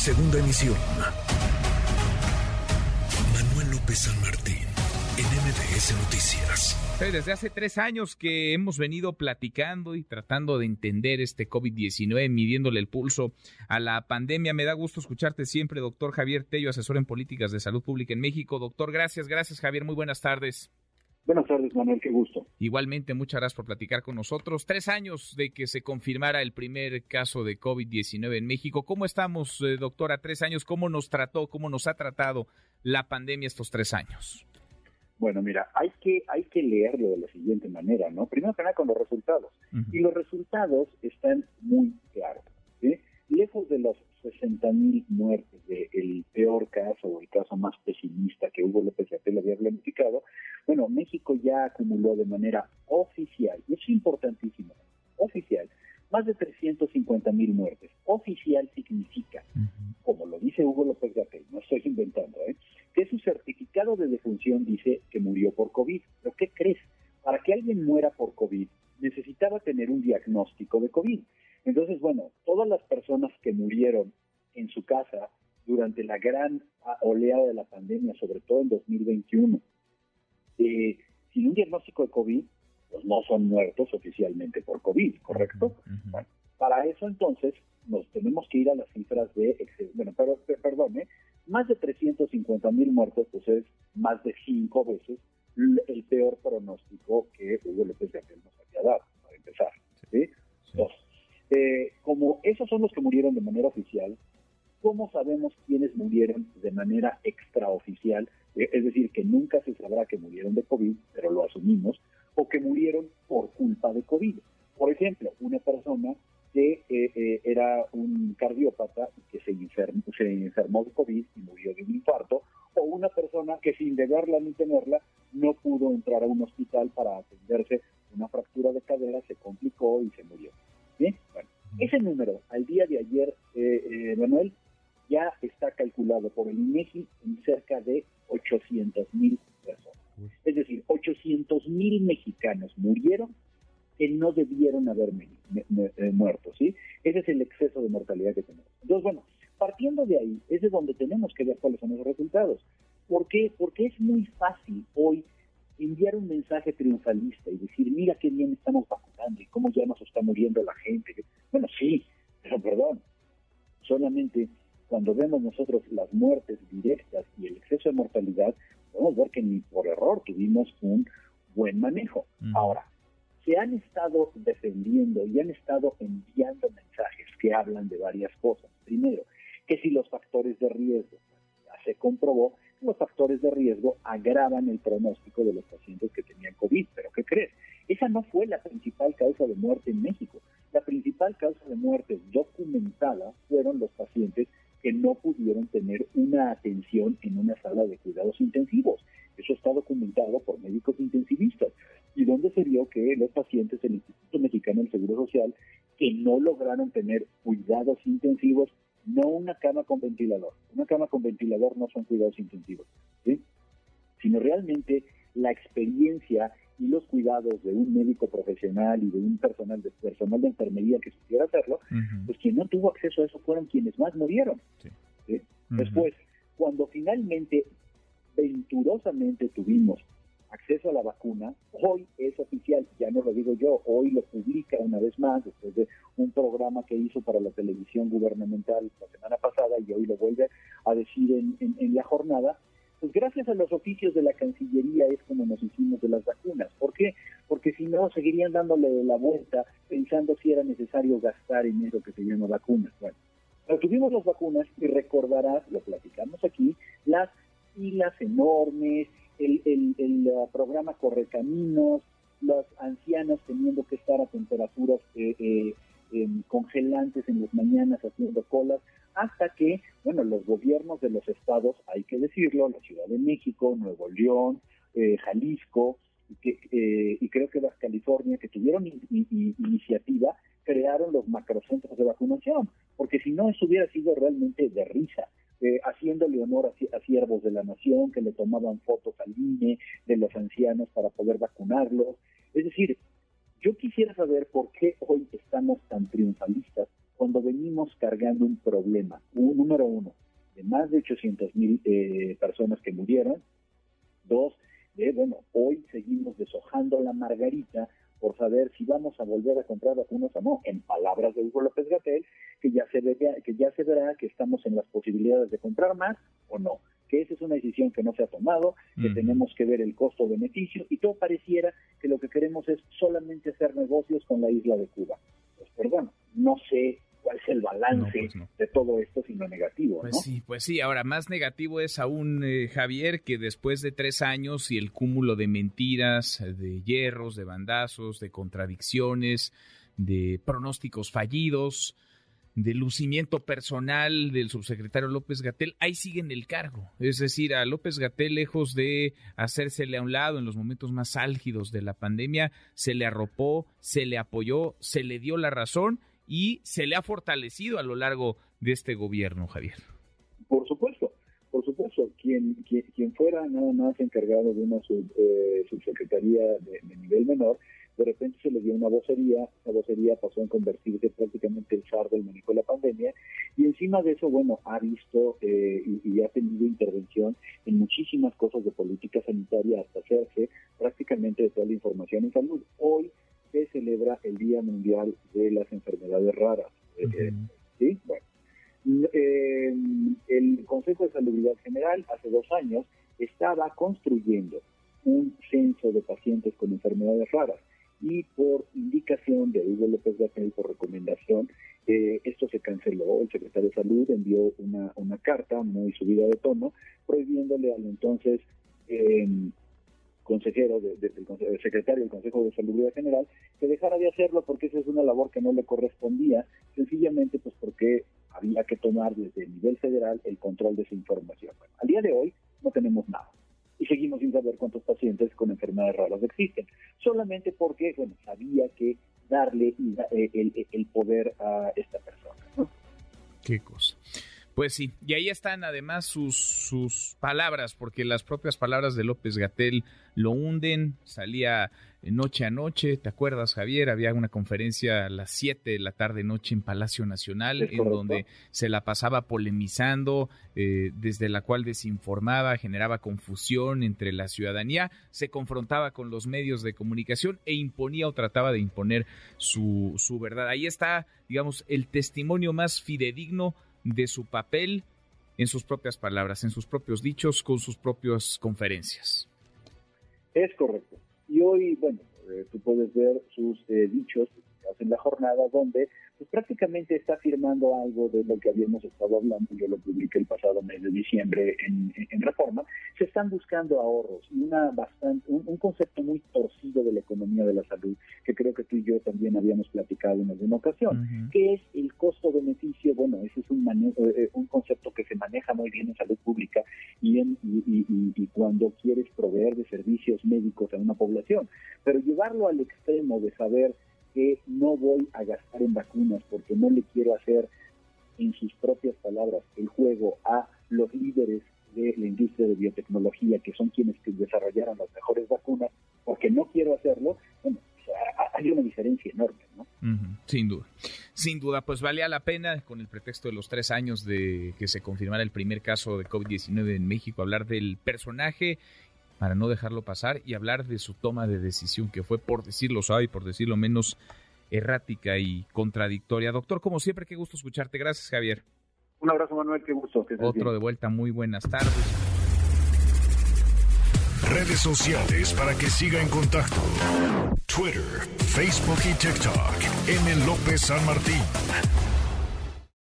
Segunda emisión. Manuel López San Martín, en MBS Noticias. Desde hace tres años que hemos venido platicando y tratando de entender este COVID-19, midiéndole el pulso a la pandemia. Me da gusto escucharte siempre, doctor Javier Tello, asesor en políticas de salud pública en México. Doctor, gracias, gracias Javier, muy buenas tardes. Buenas tardes, Manuel, qué gusto. Igualmente, muchas gracias por platicar con nosotros. Tres años de que se confirmara el primer caso de COVID-19 en México. ¿Cómo estamos, eh, doctora? Tres años, ¿cómo nos trató, cómo nos ha tratado la pandemia estos tres años? Bueno, mira, hay que, hay que leerlo de la siguiente manera, ¿no? Primero que nada con los resultados. Y los resultados están muy claros. ¿sí? Lejos de los 60 mil muertes del peor caso o el caso más pesimista que Hugo López Gatel había planificado, bueno, México ya acumuló de manera oficial, y es importantísimo, oficial, más de 350 mil muertes. Oficial significa, como lo dice Hugo López Gatel, no estoy inventando, ¿eh? que su certificado de defunción dice que murió por COVID. ¿Pero qué crees? Alguien muera por COVID necesitaba tener un diagnóstico de COVID. Entonces, bueno, todas las personas que murieron en su casa durante la gran oleada de la pandemia, sobre todo en 2021, eh, sin un diagnóstico de COVID, pues no son muertos oficialmente por COVID, ¿correcto? para eso entonces nos tenemos que ir a las cifras de, bueno, pero, perdón, ¿eh? más de 350 mil muertos, pues es más de cinco veces esos son los que murieron de manera oficial, ¿cómo sabemos quiénes murieron de manera extraoficial? Eh, es decir, que nunca se sabrá que murieron de COVID, pero lo asumimos, o que murieron por culpa de COVID. Por ejemplo, una persona que eh, eh, era un cardiópata que se enfermó, se enfermó de COVID y murió de un infarto, o una persona que sin deberla ni tenerla no pudo entrar a un hospital para atenderse una fractura de cadera, se complicó y se ese número al día de ayer, eh, Manuel, ya está calculado por el INEGI en cerca de 800 mil personas. Es decir, 800 mil mexicanos murieron que no debieron haber eh, muerto, ¿sí? Ese es el exceso de mortalidad que tenemos. Entonces, bueno, partiendo de ahí, es de donde tenemos que ver cuáles son los resultados. ¿Por qué? Porque es muy fácil hoy enviar un mensaje triunfalista y decir, mira qué bien estamos vacunando y cómo ya nos está muriendo la gente. Bueno, sí, pero perdón, solamente cuando vemos nosotros las muertes directas y el exceso de mortalidad, podemos ver que ni por error tuvimos un buen manejo. Ahora, se han estado defendiendo y han estado enviando mensajes que hablan de varias cosas. Primero, que si los factores de riesgo, ya se comprobó, los factores de riesgo agravan el pronóstico de los pacientes que tenían COVID. Pero ¿qué crees? Esa no fue la principal causa de muerte en México. La principal causa de muerte documentada fueron los pacientes que no pudieron tener una atención en una sala de cuidados intensivos. Eso está documentado por médicos intensivistas. Y donde se vio que los pacientes del Instituto Mexicano del Seguro Social que no lograron tener cuidados intensivos, no una cama con ventilador, una cama con ventilador no son cuidados intensivos, sino realmente la experiencia y los cuidados de un médico profesional y de un personal de personal de enfermería que supiera hacerlo, pues quien no tuvo acceso a eso fueron quienes más murieron. Después, cuando finalmente venturosamente tuvimos acceso a la vacuna, hoy es oficial, ya no lo digo yo, hoy lo publica una vez más después de un programa que hizo para la televisión gubernamental la semana pasada y hoy lo vuelve a decir en, en, la jornada, pues gracias a los oficios de la Cancillería es como nos hicimos de las vacunas. ¿Por qué? Porque si no, seguirían dándole la vuelta pensando si era necesario gastar en eso que se llama vacunas. Bueno, tuvimos las vacunas y recordarás, lo platicamos aquí, las filas enormes, el, el, el uh, programa Correcaminos, los ancianos teniendo que estar a temperaturas eh, eh, em, congelantes en las mañanas haciendo colas, hasta que, bueno, los gobiernos de los estados, hay que decirlo, la Ciudad de México, Nuevo León, eh, Jalisco, y, y creo que California, que tuvieron iniciativa, crearon los macrocentros de vacunación, porque si no, eso hubiera sido realmente de risa eh, haciéndole honor a, siervos de la nación que le tomaban fotos al INE de los ancianos para poder vacunarlos. Es decir, yo quisiera saber por qué hoy estamos tan triunfalistas cuando venimos cargando un problema, un, número uno, de más de 800 mil eh, personas que murieron, dos, de, bueno, hoy seguimos deshojando la margarita por saber si vamos a volver a comprar vacunas o no. En palabras de Hugo López Gatel, que ya se verá, que ya se verá que estamos en las posibilidades de comprar más o no. Que esa es una decisión que no se ha tomado, que tenemos que ver el costo-beneficio y todo pareciera que lo que queremos es solamente hacer negocios con la isla de Cuba. Pues perdón, no sé el balance pues de todo esto, sino negativo. Pues sí, pues sí. Ahora, más negativo es aún, eh, Javier, que después de tres años y el cúmulo de mentiras, de hierros, de bandazos, de contradicciones, de pronósticos fallidos, de lucimiento personal del subsecretario López Gatel, ahí sigue en el cargo. Es decir, a López Gatel, lejos de hacérsele a un lado en los momentos más álgidos de la pandemia, se le arropó, se le apoyó, se le dio la razón y se le ha fortalecido a lo largo de este gobierno, Javier. Por supuesto, por supuesto. Quien, quien, fuera nada más encargado de una eh, subsecretaría de, nivel menor, de repente se le dio una vocería, esa vocería pasó a convertirse prácticamente el zar del manejo de la pandemia, y encima de eso, bueno, ha visto eh, y, ha tenido intervención en muchísimas cosas de política sanitaria hasta hacerse prácticamente de toda la información en salud. Hoy celebra el Día Mundial de las Enfermedades Raras. Eh, eh, ¿sí? Bueno, eh, el Consejo de Salubridad General hace dos años estaba construyendo un censo de pacientes con enfermedades raras y por indicación de Hugo López Gatell, por recomendación, esto se canceló. El secretario de Salud envió una, una carta muy subida de tono prohibiéndole al entonces eh, consejero, del secretario del Consejo de Salud General, que dejara de hacerlo porque esa es una labor que no le correspondía, sencillamente pues porque había que tomar desde el nivel federal el control de esa información. al día de hoy no tenemos nada y seguimos sin saber cuántos pacientes con enfermedades raras existen, solamente porque bueno, había que darle eh, el poder a esta persona. Qué cosa. Pues sí, y ahí están además sus, sus palabras, porque las propias palabras de López Gatel lo hunden, salía noche a noche, ¿te acuerdas Javier? Había una conferencia a las 7 de la tarde noche en Palacio Nacional, en donde se la pasaba polemizando, eh, desde la cual desinformaba, generaba confusión entre la ciudadanía, se confrontaba con los medios de comunicación e imponía o trataba de imponer su, su verdad. Ahí está, digamos, el testimonio más fidedigno de su papel en sus propias palabras, en sus propios dichos, con sus propias conferencias. Es correcto. Y hoy, bueno, eh, tú puedes ver sus eh, dichos en la jornada donde pues prácticamente está firmando algo de lo que habíamos estado hablando, yo lo publiqué el pasado mes de diciembre en, Reforma, se están buscando ahorros y una bastante, un, concepto muy torcido de la economía de la salud, que creo que tú y yo también habíamos platicado en alguna ocasión, que es el costo-beneficio, bueno, ese es un, manejo, eh, un concepto que se maneja muy bien en salud pública y, en, y cuando quieres proveer de servicios médicos a una población, pero llevarlo al extremo de saber que no voy a gastar en vacunas porque no le quiero hacer, en sus propias palabras, el juego a los líderes de la industria de biotecnología, que son quienes desarrollaron las mejores vacunas, porque no quiero hacerlo, bueno, hay una diferencia enorme, ¿no? sin duda, sin duda, pues valía la pena, con el pretexto de los tres años de que se confirmara el primer caso de COVID-19 en México, hablar del personaje para no dejarlo pasar y hablar de su toma de decisión, que fue, por decirlo suave y por decirlo menos, errática y contradictoria. Doctor, como siempre, qué gusto escucharte. Gracias, Javier. Un abrazo, Manuel, qué gusto. Otro de vuelta, muy buenas tardes. Redes sociales para que siga en contacto: Twitter, Facebook y TikTok. M. López San Martín.